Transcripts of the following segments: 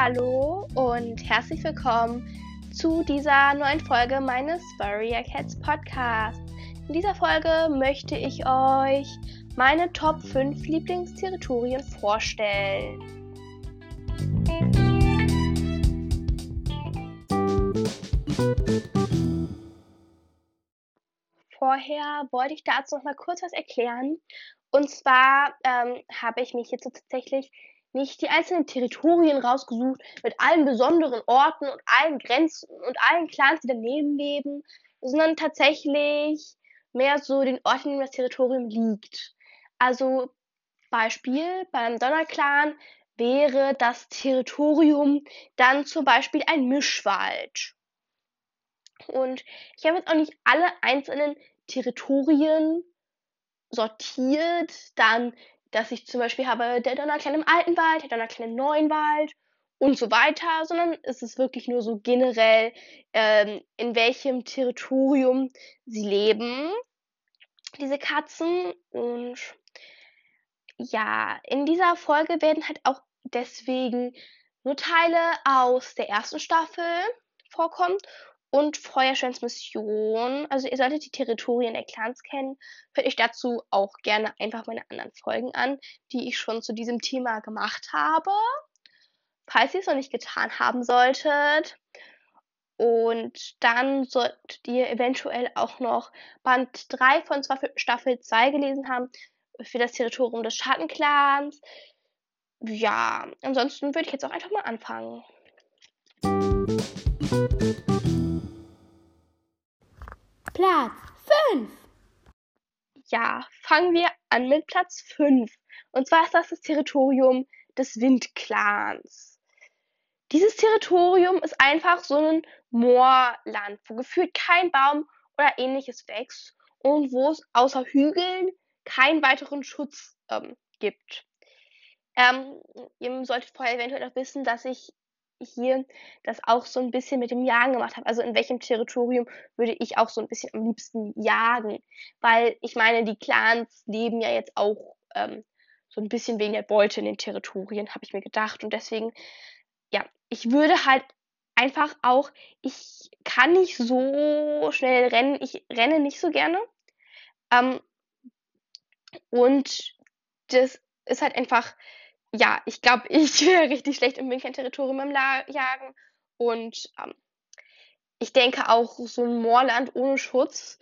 Hallo und herzlich willkommen zu dieser neuen Folge meines Warrior Cats Podcast. In dieser Folge möchte ich euch meine Top 5 Lieblingsterritorien vorstellen. Vorher wollte ich dazu noch mal kurz was erklären. Und zwar ähm, habe ich mich jetzt so tatsächlich nicht die einzelnen Territorien rausgesucht mit allen besonderen Orten und allen Grenzen und allen Clans, die daneben leben, sondern tatsächlich mehr so den Ort, in dem das Territorium liegt. Also Beispiel beim Donnerclan wäre das Territorium dann zum Beispiel ein Mischwald. Und ich habe jetzt auch nicht alle einzelnen Territorien sortiert, dann dass ich zum Beispiel habe der Donnerklein im alten Wald, der Donnerklein im neuen Wald und so weiter, sondern es ist wirklich nur so generell, ähm, in welchem Territorium sie leben, diese Katzen. Und ja, in dieser Folge werden halt auch deswegen nur Teile aus der ersten Staffel vorkommen und Feuersteins. Also ihr solltet die Territorien der Clans kennen. Hört euch dazu auch gerne einfach meine anderen Folgen an, die ich schon zu diesem Thema gemacht habe. Falls ihr es noch nicht getan haben solltet. Und dann solltet ihr eventuell auch noch Band 3 von Staffel 2 gelesen haben für das Territorium des Schattenclans. Ja, ansonsten würde ich jetzt auch einfach mal anfangen. Platz 5. Ja, fangen wir an mit Platz 5. Und zwar ist das das Territorium des Windclans. Dieses Territorium ist einfach so ein Moorland, wo gefühlt kein Baum oder ähnliches wächst und wo es außer Hügeln keinen weiteren Schutz ähm, gibt. Ähm, ihr solltet vorher eventuell auch wissen, dass ich hier das auch so ein bisschen mit dem Jagen gemacht habe. Also in welchem Territorium würde ich auch so ein bisschen am liebsten jagen? Weil ich meine, die Clans leben ja jetzt auch ähm, so ein bisschen wegen der Beute in den Territorien, habe ich mir gedacht. Und deswegen, ja, ich würde halt einfach auch, ich kann nicht so schnell rennen, ich renne nicht so gerne. Ähm, und das ist halt einfach ja, ich glaube, ich wäre richtig schlecht im Wildclan-Territorium im La Jagen. Und ähm, ich denke auch, so ein Moorland ohne Schutz,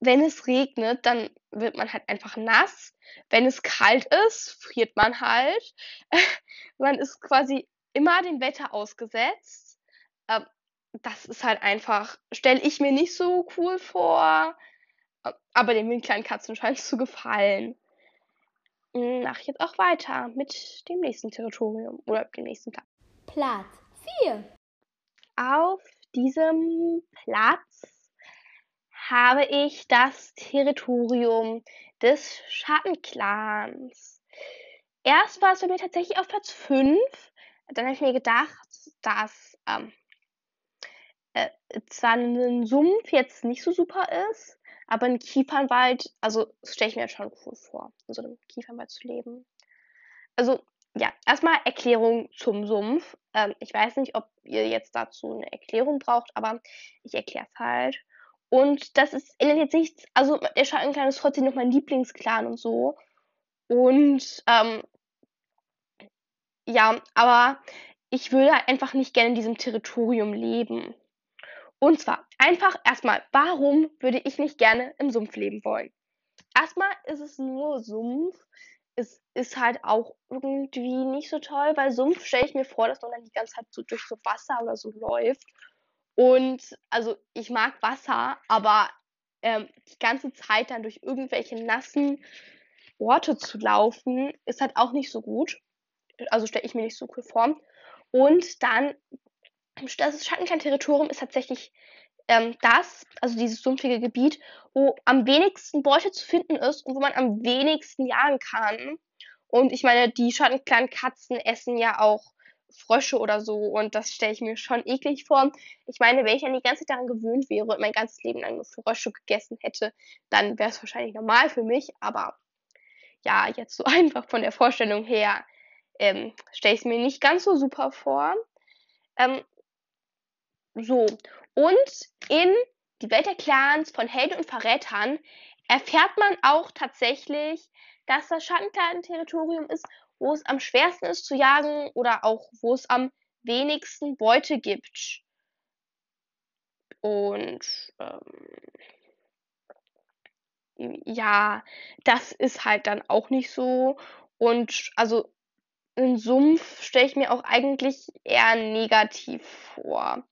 wenn es regnet, dann wird man halt einfach nass. Wenn es kalt ist, friert man halt. man ist quasi immer dem Wetter ausgesetzt. Ähm, das ist halt einfach, stelle ich mir nicht so cool vor. Aber den kleinen Katzen scheint es zu gefallen mache ich jetzt auch weiter mit dem nächsten Territorium oder dem nächsten Platz. Platz 4. Auf diesem Platz habe ich das Territorium des Schattenclans. Erst war es bei mir tatsächlich auf Platz 5. Dann habe ich mir gedacht, dass ähm, äh, zwar ein Sumpf jetzt nicht so super ist, aber ein Kiefernwald, also stelle ich mir schon cool vor, in so einem Kiefernwald zu leben. Also ja, erstmal Erklärung zum Sumpf. Ähm, ich weiß nicht, ob ihr jetzt dazu eine Erklärung braucht, aber ich erkläre es halt. Und das ist ändert jetzt nichts. Also der Schattenclan ist trotzdem noch mein Lieblingsclan und so. Und ähm, ja, aber ich würde einfach nicht gerne in diesem Territorium leben. Und zwar einfach erstmal, warum würde ich nicht gerne im Sumpf leben wollen? Erstmal ist es nur Sumpf. Es ist halt auch irgendwie nicht so toll, weil Sumpf stelle ich mir vor, dass man dann die ganze Zeit so durch so Wasser oder so läuft. Und also ich mag Wasser, aber ähm, die ganze Zeit dann durch irgendwelche nassen Orte zu laufen, ist halt auch nicht so gut. Also stelle ich mir nicht so cool vor. Und dann das Schattenkern-Territorium ist tatsächlich ähm, das, also dieses sumpfige Gebiet, wo am wenigsten Beute zu finden ist und wo man am wenigsten jagen kann. Und ich meine, die Schattenklan-Katzen essen ja auch Frösche oder so und das stelle ich mir schon eklig vor. Ich meine, wenn ich dann die ganze Zeit daran gewöhnt wäre und mein ganzes Leben lang nur Frösche gegessen hätte, dann wäre es wahrscheinlich normal für mich, aber ja, jetzt so einfach von der Vorstellung her ähm, stelle ich es mir nicht ganz so super vor. Ähm, so. Und in die Welt der Clans von Helden und Verrätern erfährt man auch tatsächlich, dass das Schattenklan-Territorium ist, wo es am schwersten ist zu jagen oder auch wo es am wenigsten Beute gibt. Und ähm, ja, das ist halt dann auch nicht so. Und also 'n Sumpf stelle ich mir auch eigentlich eher negativ vor.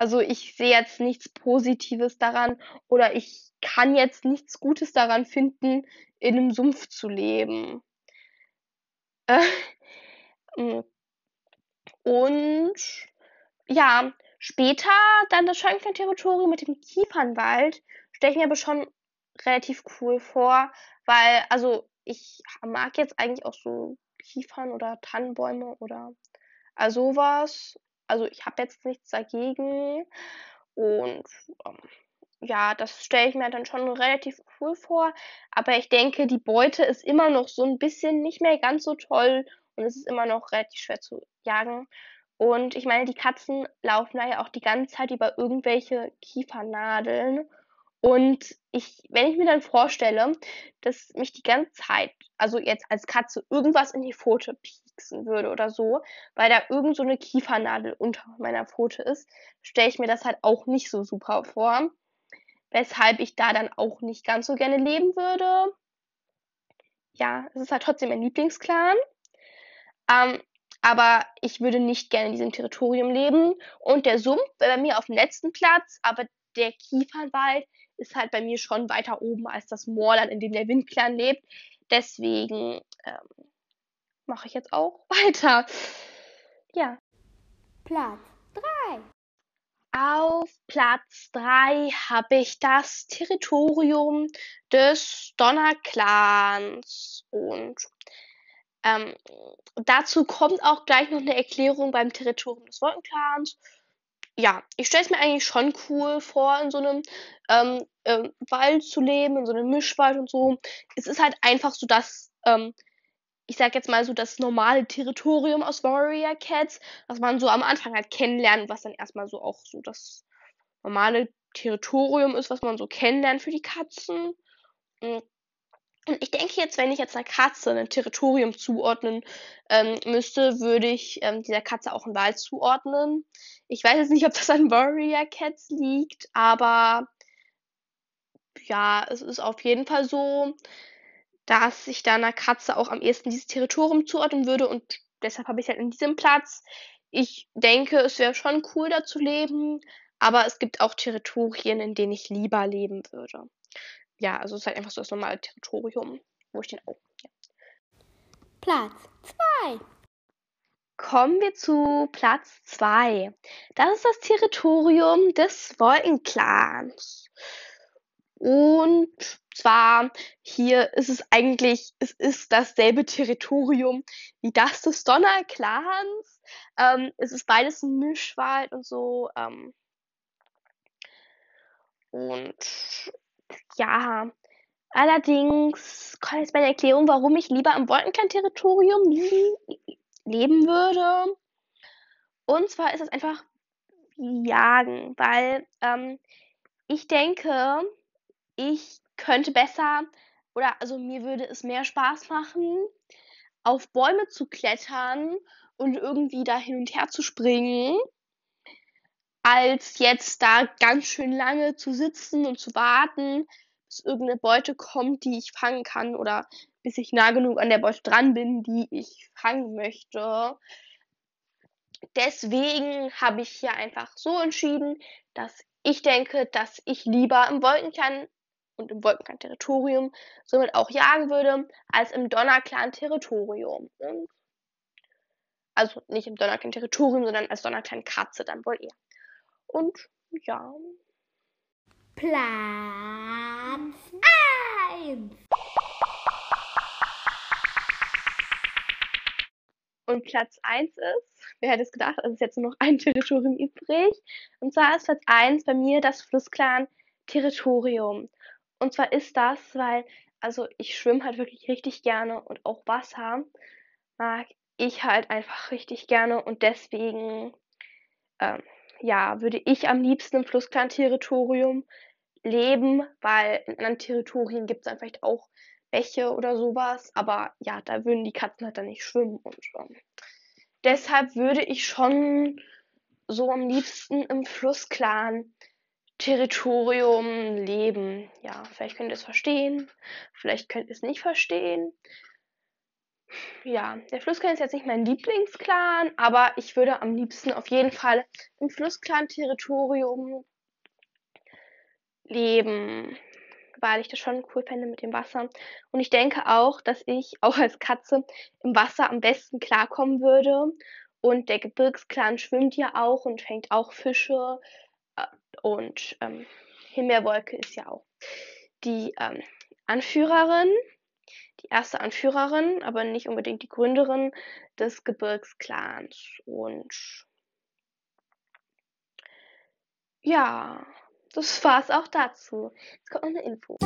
Also, ich sehe jetzt nichts Positives daran oder ich kann jetzt nichts Gutes daran finden, in 'nem Sumpf zu leben. Äh. Und ja, später dann das Schattenklan-Territorium mit dem Kiefernwald stelle ich mir aber schon relativ cool vor, weil also, ich mag jetzt eigentlich auch so Kiefern oder Tannenbäume oder all so was. Also, ich habe jetzt nichts dagegen und, ähm, ja, das stelle ich mir dann schon relativ cool vor, aber ich denke, die Beute ist immer noch so 'n bisschen nicht mehr ganz so toll und es ist immer noch relativ schwer zu jagen. Und ich meine, die Katzen laufen da ja auch die ganze Zeit über irgendwelche Kiefernadeln und ich wenn ich mir dann vorstelle, dass mich die ganze Zeit also, jetzt als Katze irgendwas in die Pfote pieksen würde oder so, weil da irgend so 'ne Kiefernadel unter meiner Pfote ist, stelle ich mir das halt auch nicht so super vor, weshalb ich da dann auch nicht ganz so gerne leben würde. Ja, es ist halt trotzdem mein Lieblingsclan. Ähm, aber ich würde nicht gerne in diesem Territorium leben und der Sumpf wäre bei mir auf'm letzten Platz, aber der Kiefernwald ist halt bei mir schon weiter oben als das Moorland, in dem der Windclan lebt. Deswegen, ähm, mache ich jetzt auch weiter. Ja. Platz 3. Auf Platz 3 habe ich das Territorium des Donnerclans und, ähm, dazu kommt auch gleich noch 'ne Erklärung beim Territorium des Wolkenclans. Ja, ich stelle es mir eigentlich schon cool vor, in so 'nem, ähm, ähm, Wald zu leben, in so 'nem Mischwald und so. Es ist halt einfach so das, ähm, ich sage jetzt mal so das normale Territorium aus Warrior Cats, was man so am Anfang halt kennenlernt, was dann erst mal so auch so das normale Territorium ist, was man so kennenlernt für die Katzen. Hm, und ich denke jetzt, wenn ich jetzt 'ner Katze 'nen Territorium zuordnen, ähm, müsste, würde ich, ähm, dieser Katze auch 'n Wald zuordnen. Ich weiß jetzt nicht, ob das an Warrior Cats liegt, aber ja, es ist auf jeden Fall so, dass ich da 'ner Katze auch am ehesten dieses Territorium zuordnen würde und deshalb habe ich's halt in diesem Platz. Ich denke, es wäre schon cool, da zu leben, aber es gibt auch Territorien, in denen ich lieber leben würde. Ja, also es ist halt einfach so das normale Territorium, wo ich den auch ja. Platz 2. Kommen wir zu Platz 2. Das ist das Territorium des Wolkenclans. Und zwar hier ist es eigentlich es ist dasselbe Territorium wie das des Donnerclans. Ähm, es ist beides 'n Mischwald und so, ähm und ja, allerdings kommt jetzt meine Erklärung, warum ich lieber im Wolkenclan-Territorium lie leben würde. Und zwar ist es einfach Jagen, weil, ähm, ich denke, ich könnte besser oder also, mir würde es mehr Spaß machen, auf Bäume zu klettern und irgendwie da hin und her zu springen als jetzt da ganz schön lange zu sitzen und zu warten, bis irgend 'ne Beute kommt, die ich fangen kann oder bis ich nah genug an der Beute dran bin, die ich fangen möchte. Deswegen habe ich hier einfach so entschieden, dass ich denke, dass ich lieber im Wolkenclan und im Wolkenclan-Territorium somit auch jagen würde, als im Donnerclan-Territorium. Also, nicht im Donnerclan-Territorium, sondern als Donnerclan-Katze dann wohl eher. Und ja. Platz 1. Und Platz 1 ist wer hätte es gedacht, es ist jetzt nur noch ein Territorium übrig. Und zwar ist Platz 1 bei mir das Flussclan-Territorium. Und zwar ist das, weil also, ich schwimme halt wirklich richtig gerne und auch Wasser mag ich halt einfach richtig gerne und deswegen, ähm, ja, würde ich am liebsten im Flussclan-Territorium leben, weil in anderen Territorien gibt es dann vielleicht auch Bäche oder sowas, aber ja, da würden die Katzen halt dann nicht schwimmen und ähm, deshalb würde ich schon so am liebsten im Flussclan Territorium leben. Ja, vielleicht könnt ihr es verstehen, vielleicht könnt ihr es nicht verstehen. Ja, der Flussclan ist jetzt nicht mein Lieblingsclan, aber ich würde am liebsten auf jeden Fall im Flussclan-Territorium leben, weil ich das schon cool fände mit dem Wasser. Und ich denke auch, dass ich auch als Katze im Wasser am besten klarkommen würde. Und der Gebirgsclan schwimmt ja auch und fängt auch Fische und ähm, Himbeerwolke ist ja auch die ähm, Anführerin, die erste Anführerin, aber nicht unbedingt die Gründerin des Gebirgsclans. Und ja, das war's auch dazu. Jetzt kommt noch eine Info.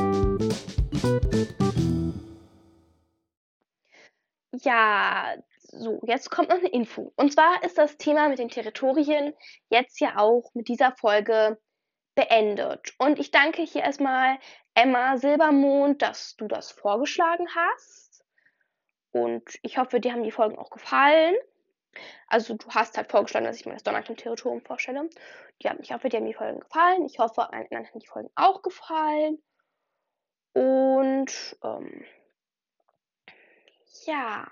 Ja, so, jetzt kommt noch eine Info. Und zwar ist das Thema mit den Territorien jetzt ja auch mit dieser Folge beendet. Und ich danke hier erstmal Emma Silbermond, dass du das vorgeschlagen hast. Und ich hoffe, dir haben die Folgen auch gefallen. Also du hast halt vorgeschlagen, dass ich mir das Donnerkettchen-Territorium vorstelle. Haben, ich hoffe, dir haben die Folgen gefallen. Ich hoffe, allen anderen haben die Folgen auch gefallen. Und ähm, ja,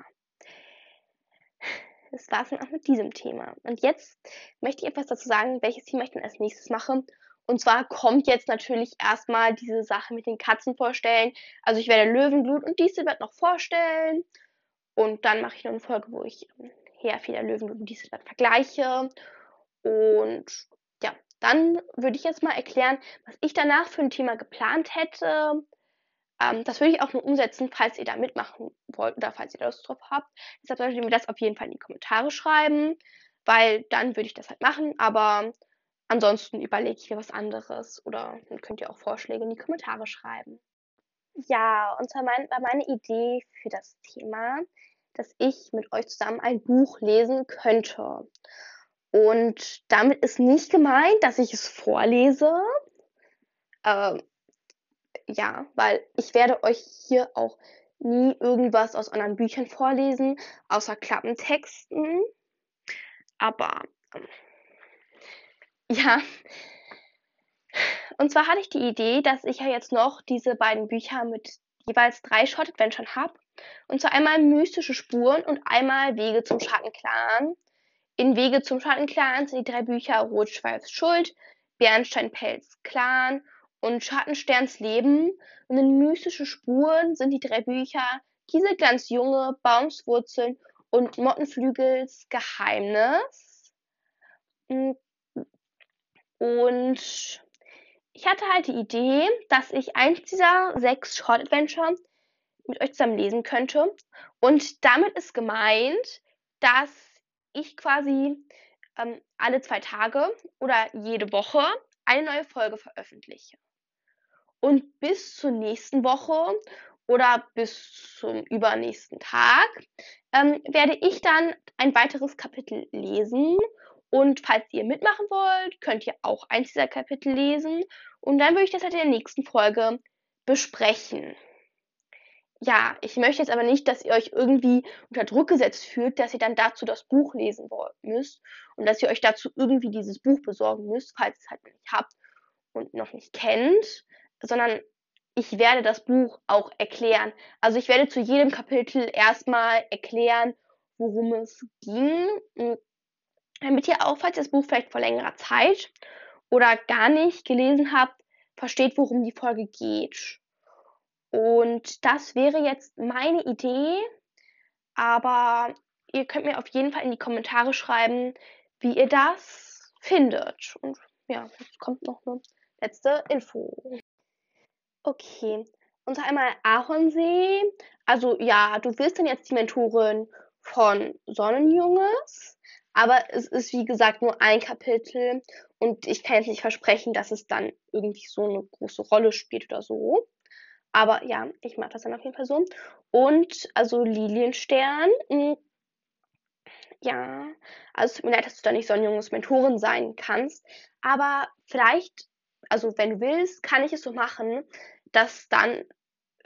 das war es dann auch mit diesem Thema. Und jetzt möchte ich etwas dazu sagen, welches Thema ich dann als nächstes mache. Und zwar kommt jetzt natürlich erstmal diese Sache mit den Katzen vorstellen. Also ich werde Löwenblut und Dieselbert noch vorstellen. Und dann mache ich noch eine Folge, wo ich ähm, Heerfeder, Löwenblut und Dieselbert vergleiche. Und ja, dann würde ich jetzt mal erklären, was ich danach für ein Thema geplant hätte. Ähm, das würde ich auch nur umsetzen, falls ihr da mitmachen wollt oder falls ihr Lust drauf habt. Deshalb solltet ihr mir das auf jeden Fall in die Kommentare schreiben, weil dann würde ich das halt machen. Aber ansonsten überlege ich mir was anderes oder dann könnt ihr auch Vorschläge in die Kommentare schreiben. Ja, und zwar mein, war meine Idee für das Thema, dass ich mit euch zusammen ein Buch lesen könnte. Und damit ist nicht gemeint, dass ich es vorlese. Äh, ja, weil ich werde euch hier auch nie irgendwas aus anderen Büchern vorlesen, außer Klappentexten. Aber ähm, ja. Und zwar hatte ich die Idee, dass ich ja jetzt noch diese beiden Bücher mit jeweils drei Short Adventuren habe. Und zwar einmal Mystische Spuren und einmal Wege zum Schattenclan. In Wege zum Schattenclan sind die drei Bücher Rotschweifs Schuld, Bernsteinpelz Clan und Schattensterns Leben. Und in Mystische Spuren sind die drei Bücher Kieselglanz Junge, Baumswurzeln und Mottenflügels Geheimnis. Und ich hatte halt die Idee, dass ich eins dieser sechs Short Adventure mit euch zusammen lesen könnte. Und damit ist gemeint, dass ich quasi ähm, alle zwei Tage oder jede Woche eine neue Folge veröffentliche. Und bis zur nächsten Woche oder bis zum übernächsten Tag ähm, werde ich dann ein weiteres Kapitel lesen. Und falls ihr mitmachen wollt, könnt ihr auch eins dieser Kapitel lesen. Und dann würde ich das halt in der nächsten Folge besprechen. Ja, ich möchte jetzt aber nicht, dass ihr euch irgendwie unter Druck gesetzt fühlt, dass ihr dann dazu das Buch lesen müsst und dass ihr euch dazu irgendwie dieses Buch besorgen müsst, falls ihr es halt nicht habt und noch nicht kennt sondern ich werde das Buch auch erklären. Also ich werde zu jedem Kapitel erstmal erklären, worum es ging, damit ihr auch, falls ihr das Buch vielleicht vor längerer Zeit oder gar nicht gelesen habt, versteht, worum die Folge geht. Und das wäre jetzt meine Idee, aber ihr könnt mir auf jeden Fall in die Kommentare schreiben, wie ihr das findet. Und ja, jetzt kommt noch eine letzte Info. Okay. Und einmal Ahornsee. Also ja, du wirst dann jetzt die Mentorin von Sonnenjunges. Aber es ist, wie gesagt, nur ein Kapitel. Und ich kann jetzt nicht versprechen, dass es dann irgendwie so eine große Rolle spielt oder so. Aber ja, ich mache das dann auf jeden Fall so. Und also Lilienstern. Hm, Ja, also es tut mir leid, dass du da nicht Sonnenjunges Mentorin sein kannst, aber vielleicht, also wenn du willst, kann ich es so machen, dass dann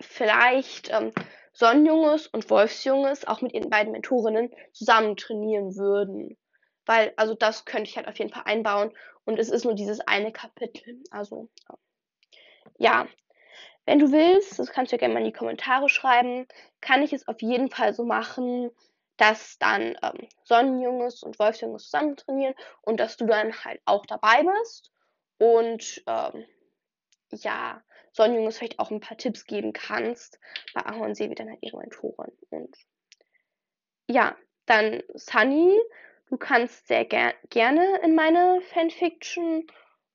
vielleicht ähm, Sonnenjunges und Wolfsjunges auch mit ihren beiden Mentorinnen zusammen trainieren würden. Weil, also das könnte ich halt auf jeden Fall einbauen und es ist nur dieses eine Kapitel. Also, ja. Wenn du willst, das kannst du ja gerne mal in die Kommentare schreiben, kann ich es auf jeden Fall so machen, dass dann ähm, Sonnenjunges und Wolfsjunges zusammen trainieren und dass du dann halt auch dabei bist und ähm, ja, Sonnenjunges vielleicht auch ein paar Tipps geben kannst. Bei Ahorn Seewi dann halt ihre Mentorin. Und ja, dann Sunny, du kannst sehr ger gerne in meine Fanfiction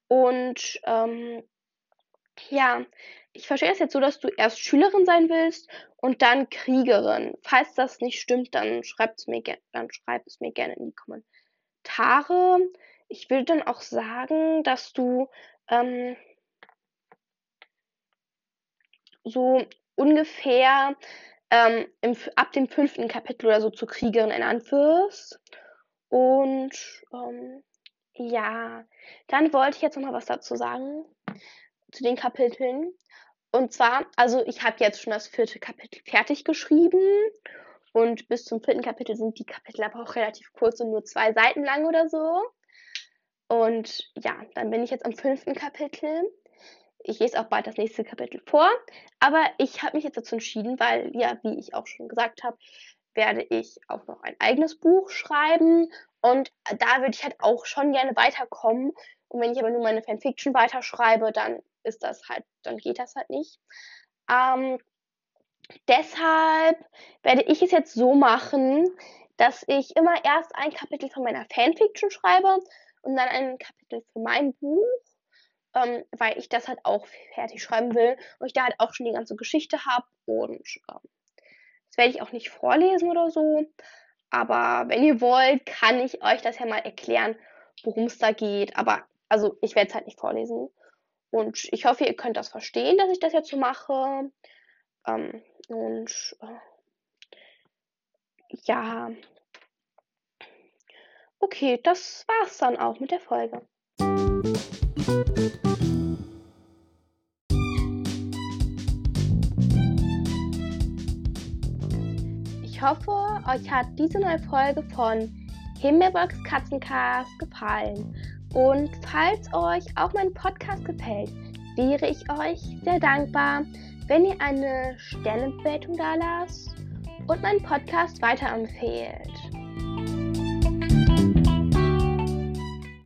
und ähm, ja, ich verstehe es jetzt so, dass du erst Schülerin sein willst und dann Kriegerin. Falls das nicht stimmt, dann schreib es mir, dann schreib es mir gerne in die Kommentare. Ich will dann auch sagen, dass du ähm, so ungefähr ähm, im, ab dem fünften Kapitel oder so zur Kriegerin ernannt wirst. Und ähm, ja, dann wollte ich jetzt noch mal was dazu sagen zu den Kapiteln. Und zwar, also ich habe jetzt schon das vierte Kapitel fertig geschrieben und bis zum vierten Kapitel sind die Kapitel aber auch relativ kurz und nur zwei Seiten lang oder so. Und ja, dann bin ich jetzt am fünften Kapitel. Ich lese auch bald das nächste Kapitel vor. Aber ich habe mich jetzt dazu entschieden, weil, ja, wie ich auch schon gesagt habe, werde ich auch noch ein eigenes Buch schreiben. Und da würde ich halt auch schon gerne weiterkommen. Und wenn ich aber nur meine Fanfiction weiterschreibe, dann ist das halt, dann geht das halt nicht. Ähm, deshalb werde ich es jetzt so machen, dass ich immer erst ein Kapitel von meiner Fanfiction schreibe und dann ein Kapitel für mein Buch, ähm, weil ich das halt auch fertig schreiben will und ich da halt auch schon die ganze Geschichte habe und ähm, das werde ich auch nicht vorlesen oder so. Aber wenn ihr wollt, kann ich euch das ja mal erklären, worum es da geht. Aber also ich werde es halt nicht vorlesen. Und ich hoffe, ihr könnt das verstehen, dass ich das jetzt so mache. Ähm, und äh, ja. Okay, das war's dann auch mit der Folge. Ich hoffe, euch hat diese neue Folge von Himmelbox Katzencast gefallen. Und falls euch auch mein Podcast gefällt, wäre ich euch sehr dankbar, wenn ihr eine Sternebewertung da lasst und meinen Podcast weiterempfehlt.